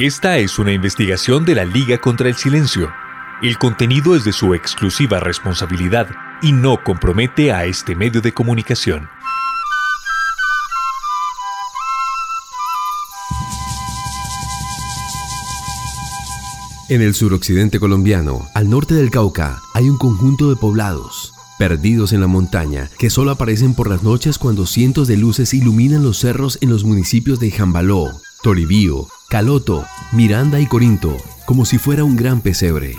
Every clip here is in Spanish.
Esta es una investigación de la Liga contra el Silencio. El contenido es de su exclusiva responsabilidad y no compromete a este medio de comunicación. En el suroccidente colombiano, al norte del Cauca, hay un conjunto de poblados, perdidos en la montaña, que solo aparecen por las noches cuando cientos de luces iluminan los cerros en los municipios de Jambaló, Toribío, Caloto, Miranda y Corinto, como si fuera un gran pesebre.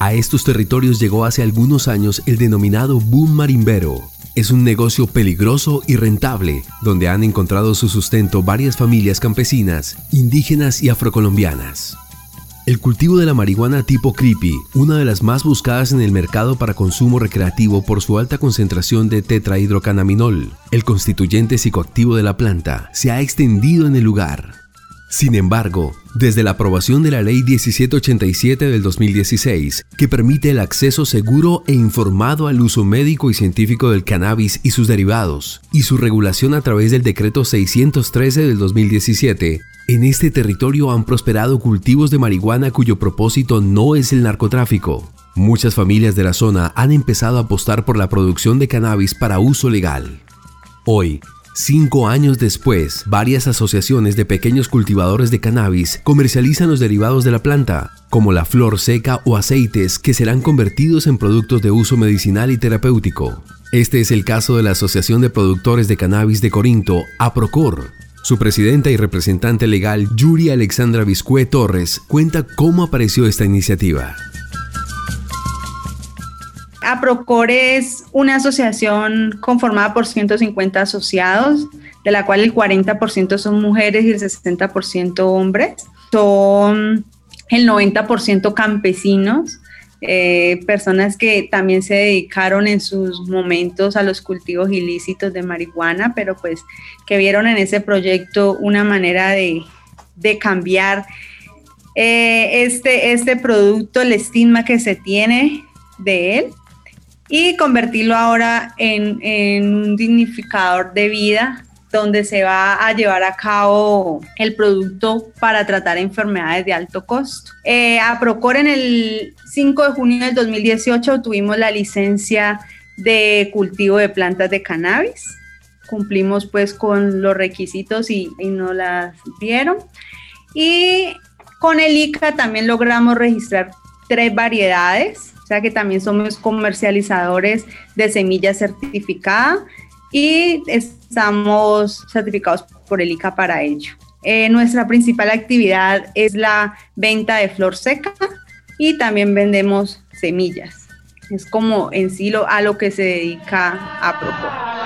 A estos territorios llegó hace algunos años el denominado boom marimbero. Es un negocio peligroso y rentable, donde han encontrado su sustento varias familias campesinas, indígenas y afrocolombianas. El cultivo de la marihuana tipo creepy, una de las más buscadas en el mercado para consumo recreativo por su alta concentración de tetrahidrocannabinol, el constituyente psicoactivo de la planta, se ha extendido en el lugar. Sin embargo, desde la aprobación de la Ley 1787 del 2016, que permite el acceso seguro e informado al uso médico y científico del cannabis y sus derivados, y su regulación a través del Decreto 613 del 2017, en este territorio han prosperado cultivos de marihuana cuyo propósito no es el narcotráfico. Muchas familias de la zona han empezado a apostar por la producción de cannabis para uso legal. Hoy, Cinco años después, varias asociaciones de pequeños cultivadores de cannabis comercializan los derivados de la planta, como la flor seca o aceites que serán convertidos en productos de uso medicinal y terapéutico. Este es el caso de la Asociación de Productores de Cannabis de Corinto, APROCOR. Su presidenta y representante legal, Yuri Alexandra Viscue Torres, cuenta cómo apareció esta iniciativa. APROCOR es una asociación conformada por 150 asociados, de la cual el 40% son mujeres y el 60% hombres. Son el 90% campesinos, eh, personas que también se dedicaron en sus momentos a los cultivos ilícitos de marihuana, pero pues que vieron en ese proyecto una manera de, cambiar eh, este, este producto, el estigma que se tiene de él y convertirlo ahora en, un dignificador de vida donde se va a llevar a cabo el producto para tratar enfermedades de alto costo. Eh, a Procor en el 5 de junio del 2018 tuvimos la licencia de cultivo de plantas de cannabis. Cumplimos pues con los requisitos y, y nos las dieron. Y con el ICA también logramos registrar tres variedades sea que también somos comercializadores de semillas certificada y estamos certificados por el ICA para ello. Eh, nuestra principal actividad es la venta de flor seca y también vendemos semillas. Es como en sí lo, a lo que se dedica a propósito.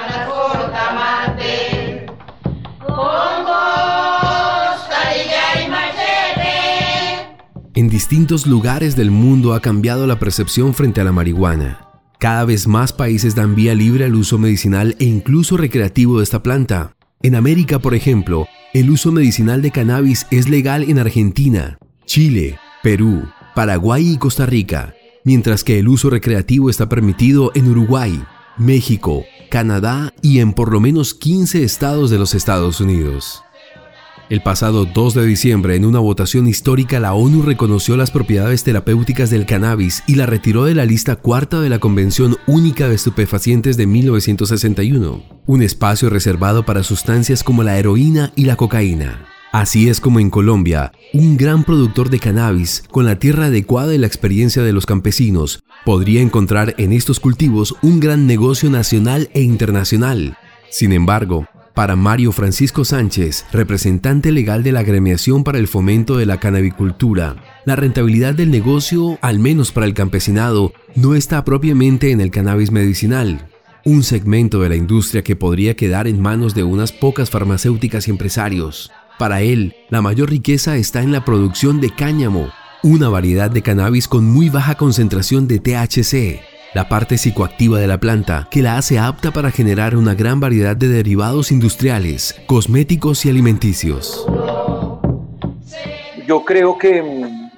En distintos lugares del mundo ha cambiado la percepción frente a la marihuana. Cada vez más países dan vía libre al uso medicinal e incluso recreativo de esta planta. En América, por ejemplo, el uso medicinal de cannabis es legal en Argentina, Chile, Perú, Paraguay y Costa Rica, mientras que el uso recreativo está permitido en Uruguay, México, Canadá y en por lo menos 15 estados de los Estados Unidos. El pasado 2 de diciembre, en una votación histórica, la ONU reconoció las propiedades terapéuticas del cannabis y la retiró de la lista cuarta de la Convención Única de Estupefacientes de 1961, un espacio reservado para sustancias como la heroína y la cocaína. Así es como en Colombia, un gran productor de cannabis, con la tierra adecuada y la experiencia de los campesinos, podría encontrar en estos cultivos un gran negocio nacional e internacional. Sin embargo, para Mario Francisco Sánchez, representante legal de la Agremiación para el Fomento de la Cannabicultura, la rentabilidad del negocio, al menos para el campesinado, no está propiamente en el cannabis medicinal, un segmento de la industria que podría quedar en manos de unas pocas farmacéuticas y empresarios. Para él, la mayor riqueza está en la producción de cáñamo, una variedad de cannabis con muy baja concentración de THC, la parte psicoactiva de la planta que la hace apta para generar una gran variedad de derivados industriales, cosméticos y alimenticios. Yo creo que,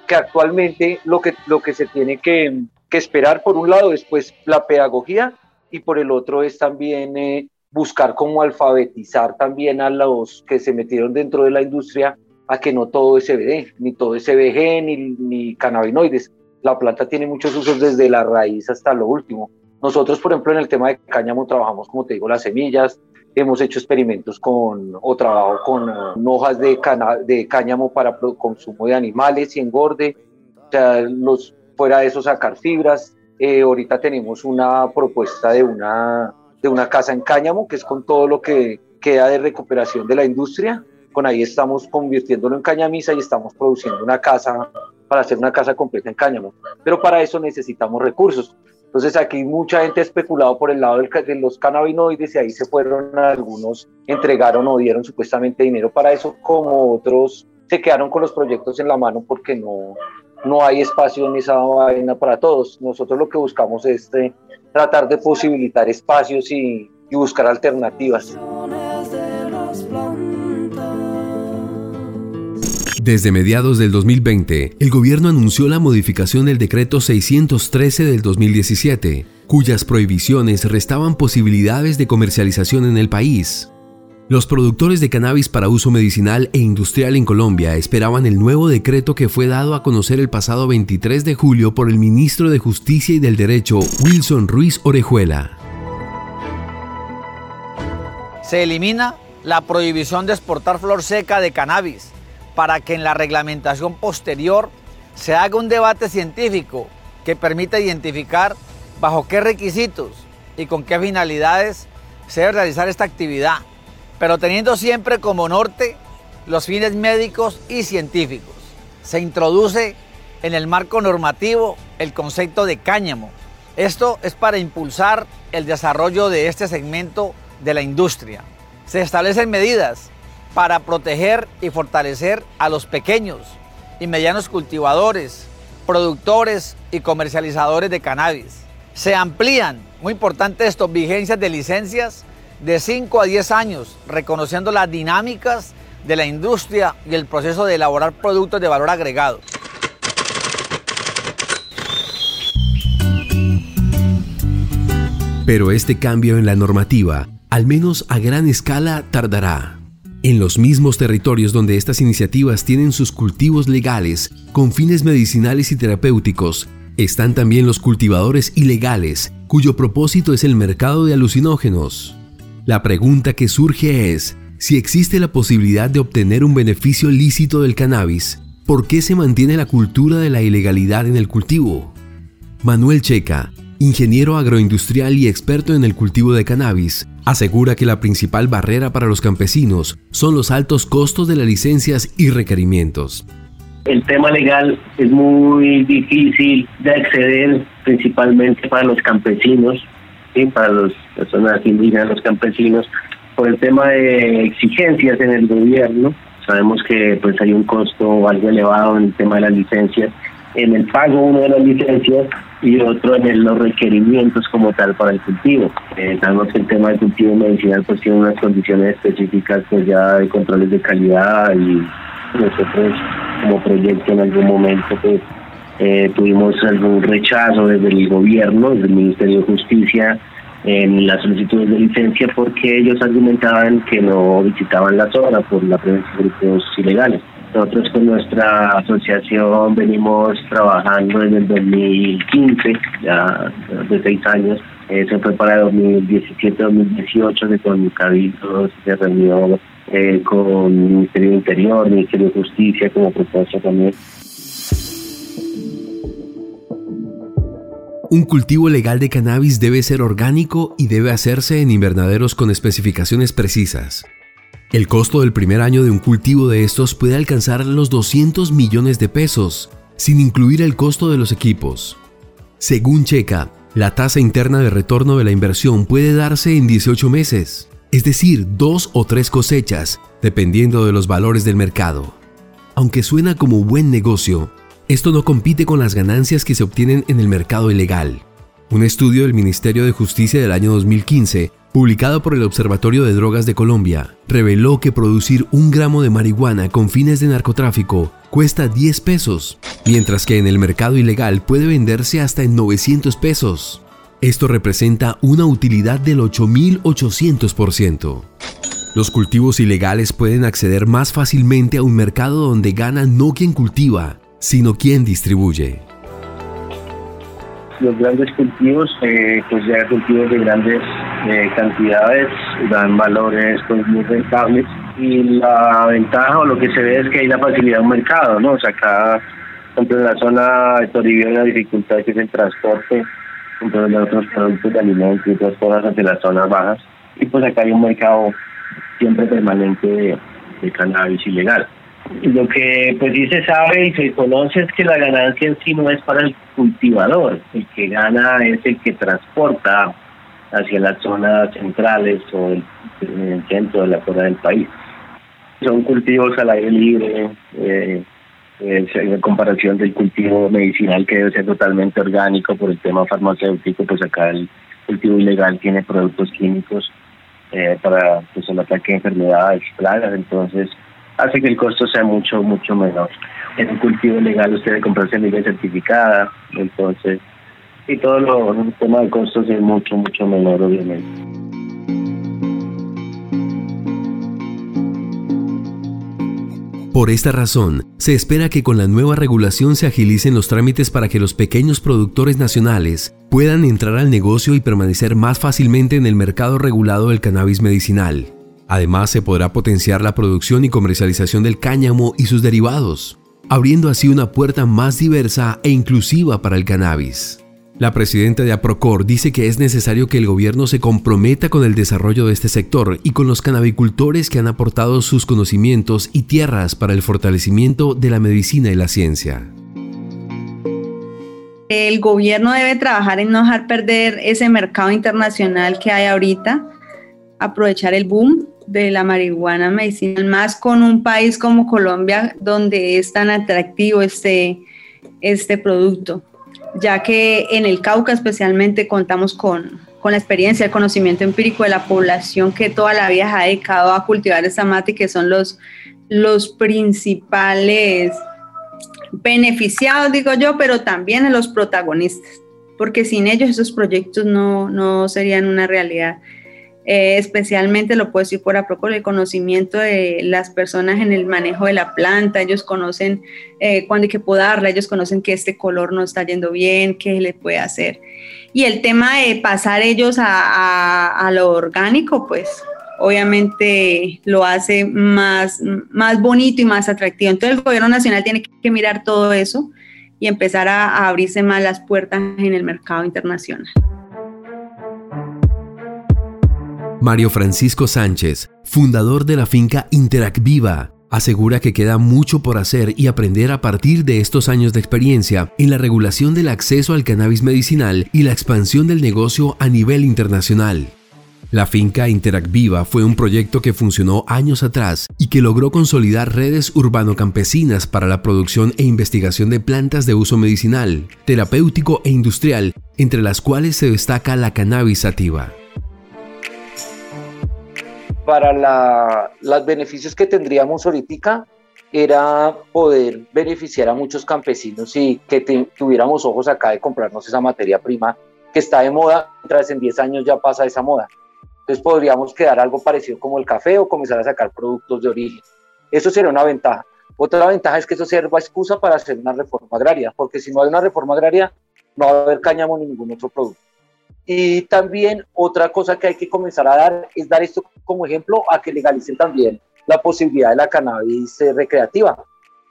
que actualmente lo que, lo que se tiene que, que, esperar por un lado es pues la pedagogía y por el otro es también eh, buscar cómo alfabetizar también a los que se metieron dentro de la industria a que no todo es CBD, ni todo es CBG, ni, ni cannabinoides. La planta tiene muchos usos desde la raíz hasta lo último. Nosotros, por ejemplo, en el tema de cáñamo trabajamos, como te digo, las semillas, hemos hecho experimentos con o trabajo con hojas de, de cáñamo para consumo de animales y engorde, o sea, los, fuera de eso sacar fibras. Eh, ahorita tenemos una propuesta de una, de una casa en cáñamo, que es con todo lo que queda de recuperación de la industria. Con ahí estamos convirtiéndolo en cañamisa y estamos produciendo una casa para hacer una casa completa en cáñamo. Pero para eso necesitamos recursos. Entonces aquí mucha gente ha especulado por el lado de los cannabinoides y ahí se fueron algunos, entregaron o dieron supuestamente dinero para eso, como otros se quedaron con los proyectos en la mano porque no, no hay espacio en esa vaina para todos. Nosotros lo que buscamos es eh, tratar de posibilitar espacios y, y buscar alternativas. Desde mediados del 2020, el gobierno anunció la modificación del decreto 613 del 2017, cuyas prohibiciones restaban posibilidades de comercialización en el país. Los productores de cannabis para uso medicinal e industrial en Colombia esperaban el nuevo decreto que fue dado a conocer el pasado 23 de julio por el ministro de Justicia y del Derecho, Wilson Ruiz Orejuela. Se elimina la prohibición de exportar flor seca de cannabis para que en la reglamentación posterior se haga un debate científico que permita identificar bajo qué requisitos y con qué finalidades se debe realizar esta actividad, pero teniendo siempre como norte los fines médicos y científicos. Se introduce en el marco normativo el concepto de cáñamo. Esto es para impulsar el desarrollo de este segmento de la industria. Se establecen medidas para proteger y fortalecer a los pequeños y medianos cultivadores, productores y comercializadores de cannabis. Se amplían, muy importante esto, vigencias de licencias de 5 a 10 años, reconociendo las dinámicas de la industria y el proceso de elaborar productos de valor agregado. Pero este cambio en la normativa, al menos a gran escala, tardará. En los mismos territorios donde estas iniciativas tienen sus cultivos legales con fines medicinales y terapéuticos, están también los cultivadores ilegales, cuyo propósito es el mercado de alucinógenos. La pregunta que surge es, si existe la posibilidad de obtener un beneficio lícito del cannabis, ¿por qué se mantiene la cultura de la ilegalidad en el cultivo? Manuel Checa, ingeniero agroindustrial y experto en el cultivo de cannabis, asegura que la principal barrera para los campesinos son los altos costos de las licencias y requerimientos. El tema legal es muy difícil de acceder, principalmente para los campesinos, para las personas indígenas, los campesinos, por el tema de exigencias en el gobierno. Sabemos que pues hay un costo algo elevado en el tema de las licencias en el pago uno de las licencias y otro en los requerimientos como tal para el cultivo. Eh, sabemos que el tema del cultivo medicinal pues tiene unas condiciones específicas pues ya de controles de calidad y nosotros como proyecto en algún momento pues eh, tuvimos algún rechazo desde el gobierno, desde el Ministerio de Justicia en las solicitudes de licencia porque ellos argumentaban que no visitaban la zona por la presencia de grupos ilegales. Nosotros con nuestra asociación venimos trabajando desde el 2015, ya de seis años. Eh, se fue para 2017-2018, que con Cabildo se reunió eh, con el Ministerio de Interior, Ministerio de Justicia como propuesta también. Un cultivo legal de cannabis debe ser orgánico y debe hacerse en invernaderos con especificaciones precisas. El costo del primer año de un cultivo de estos puede alcanzar los 200 millones de pesos, sin incluir el costo de los equipos. Según Checa, la tasa interna de retorno de la inversión puede darse en 18 meses, es decir, dos o tres cosechas, dependiendo de los valores del mercado. Aunque suena como buen negocio, esto no compite con las ganancias que se obtienen en el mercado ilegal. Un estudio del Ministerio de Justicia del año 2015 publicado por el Observatorio de Drogas de Colombia, reveló que producir un gramo de marihuana con fines de narcotráfico cuesta 10 pesos, mientras que en el mercado ilegal puede venderse hasta en 900 pesos. Esto representa una utilidad del 8.800%. Los cultivos ilegales pueden acceder más fácilmente a un mercado donde gana no quien cultiva, sino quien distribuye. Los grandes cultivos, eh, pues ya cultivos de grandes eh, cantidades, dan valores pues, muy rentables y la ventaja o lo que se ve es que hay la facilidad de un mercado, ¿no? O sea, acá, por en la zona de Toribio una dificultad que es el transporte, de otros productos de alimentos y otras cosas hacia las zonas bajas. Y pues acá hay un mercado siempre permanente de cannabis ilegal. Lo que pues sí se sabe y se conoce es que la ganancia en sí no es para el cultivador, el que gana es el que transporta hacia las zonas centrales o el, en el centro de la zona del país. Son cultivos al aire libre, eh, en comparación del cultivo medicinal que debe ser totalmente orgánico por el tema farmacéutico, pues acá el cultivo ilegal tiene productos químicos eh, para pues, el ataque de enfermedades, plagas, entonces hace que el costo sea mucho, mucho menor. En un cultivo legal usted debe comprar semilla certificada, entonces, y todo lo, el tema de costos es mucho, mucho menor, obviamente. Por esta razón, se espera que con la nueva regulación se agilicen los trámites para que los pequeños productores nacionales puedan entrar al negocio y permanecer más fácilmente en el mercado regulado del cannabis medicinal. Además, se podrá potenciar la producción y comercialización del cáñamo y sus derivados, abriendo así una puerta más diversa e inclusiva para el cannabis. La presidenta de APROCOR dice que es necesario que el gobierno se comprometa con el desarrollo de este sector y con los canabicultores que han aportado sus conocimientos y tierras para el fortalecimiento de la medicina y la ciencia. El gobierno debe trabajar en no dejar perder ese mercado internacional que hay ahorita, aprovechar el boom de la marihuana medicinal, más con un país como Colombia, donde es tan atractivo este, este producto ya que en el Cauca especialmente contamos con, la experiencia, el conocimiento empírico de la población que toda la vida ha dedicado a cultivar esta mata y que son los, los principales beneficiados, digo yo, pero también los protagonistas, porque sin ellos esos proyectos no, no serían una realidad. Eh, especialmente lo puedo decir por el conocimiento de las personas en el manejo de la planta, ellos conocen eh, cuándo hay que podarla, ellos conocen que este color no está yendo bien, qué le puede hacer. Y el tema de pasar ellos a, lo orgánico, pues obviamente lo hace más, más bonito y más atractivo. Entonces el gobierno nacional tiene que mirar todo eso y empezar a abrirse más las puertas en el mercado internacional. Mario Francisco Sánchez, fundador de la finca Interacviva, asegura que queda mucho por hacer y aprender a partir de estos años de experiencia en la regulación del acceso al cannabis medicinal y la expansión del negocio a nivel internacional. La finca Interacviva fue un proyecto que funcionó años atrás y que logró consolidar redes urbano-campesinas para la producción e investigación de plantas de uso medicinal, terapéutico e industrial, entre las cuales se destaca la cannabis sativa para los beneficios que tendríamos ahorita era poder beneficiar a muchos campesinos y que tuviéramos ojos acá de comprarnos esa materia prima que está de moda, mientras en 10 años ya pasa esa moda. Entonces podríamos quedar algo parecido como el café o comenzar a sacar productos de origen. Eso sería una ventaja. Otra ventaja es que eso sirva excusa para hacer una reforma agraria, porque si no hay una reforma agraria, no va a haber cáñamo ni ningún otro producto. Y también otra cosa que hay que comenzar a dar es dar esto como ejemplo a que legalicen también la posibilidad de la cannabis eh, recreativa,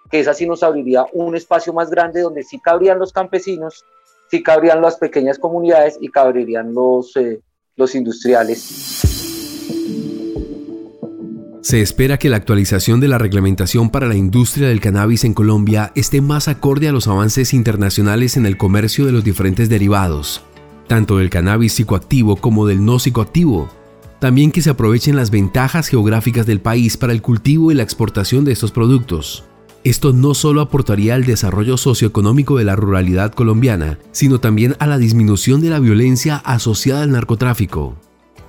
que esa sí nos abriría un espacio más grande donde sí cabrían los campesinos, sí cabrían las pequeñas comunidades y cabrirían los, eh, los industriales. Se espera que la actualización de la reglamentación para la industria del cannabis en Colombia esté más acorde a los avances internacionales en el comercio de los diferentes derivados, tanto del cannabis psicoactivo como del no psicoactivo. También que se aprovechen las ventajas geográficas del país para el cultivo y la exportación de estos productos. Esto no solo aportaría al desarrollo socioeconómico de la ruralidad colombiana, sino también a la disminución de la violencia asociada al narcotráfico.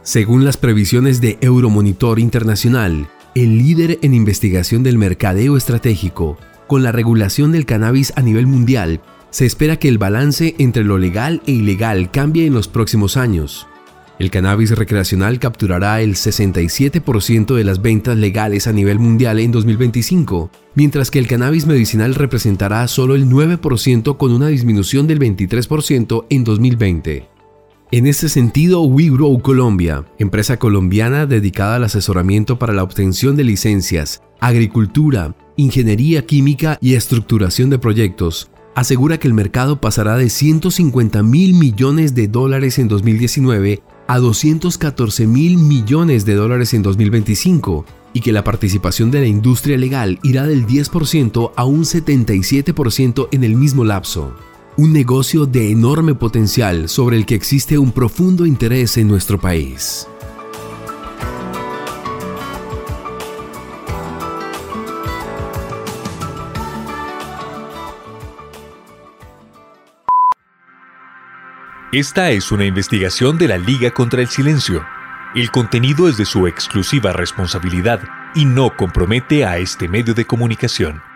Según las previsiones de Euromonitor Internacional, el líder en investigación del mercadeo estratégico, con la regulación del cannabis a nivel mundial, se espera que el balance entre lo legal e ilegal cambie en los próximos años. El cannabis recreacional capturará el 67% de las ventas legales a nivel mundial en 2025, mientras que el cannabis medicinal representará solo el 9% con una disminución del 23% en 2020. En este sentido, WeGrow Colombia, empresa colombiana dedicada al asesoramiento para la obtención de licencias, agricultura, ingeniería química y estructuración de proyectos, asegura que el mercado pasará de 150 mil millones de dólares en 2019 a 214 mil millones de dólares en 2025 y que la participación de la industria legal irá del 10% a un 77% en el mismo lapso. Un negocio de enorme potencial sobre el que existe un profundo interés en nuestro país. Esta es una investigación de la Liga contra el Silencio. El contenido es de su exclusiva responsabilidad y no compromete a este medio de comunicación.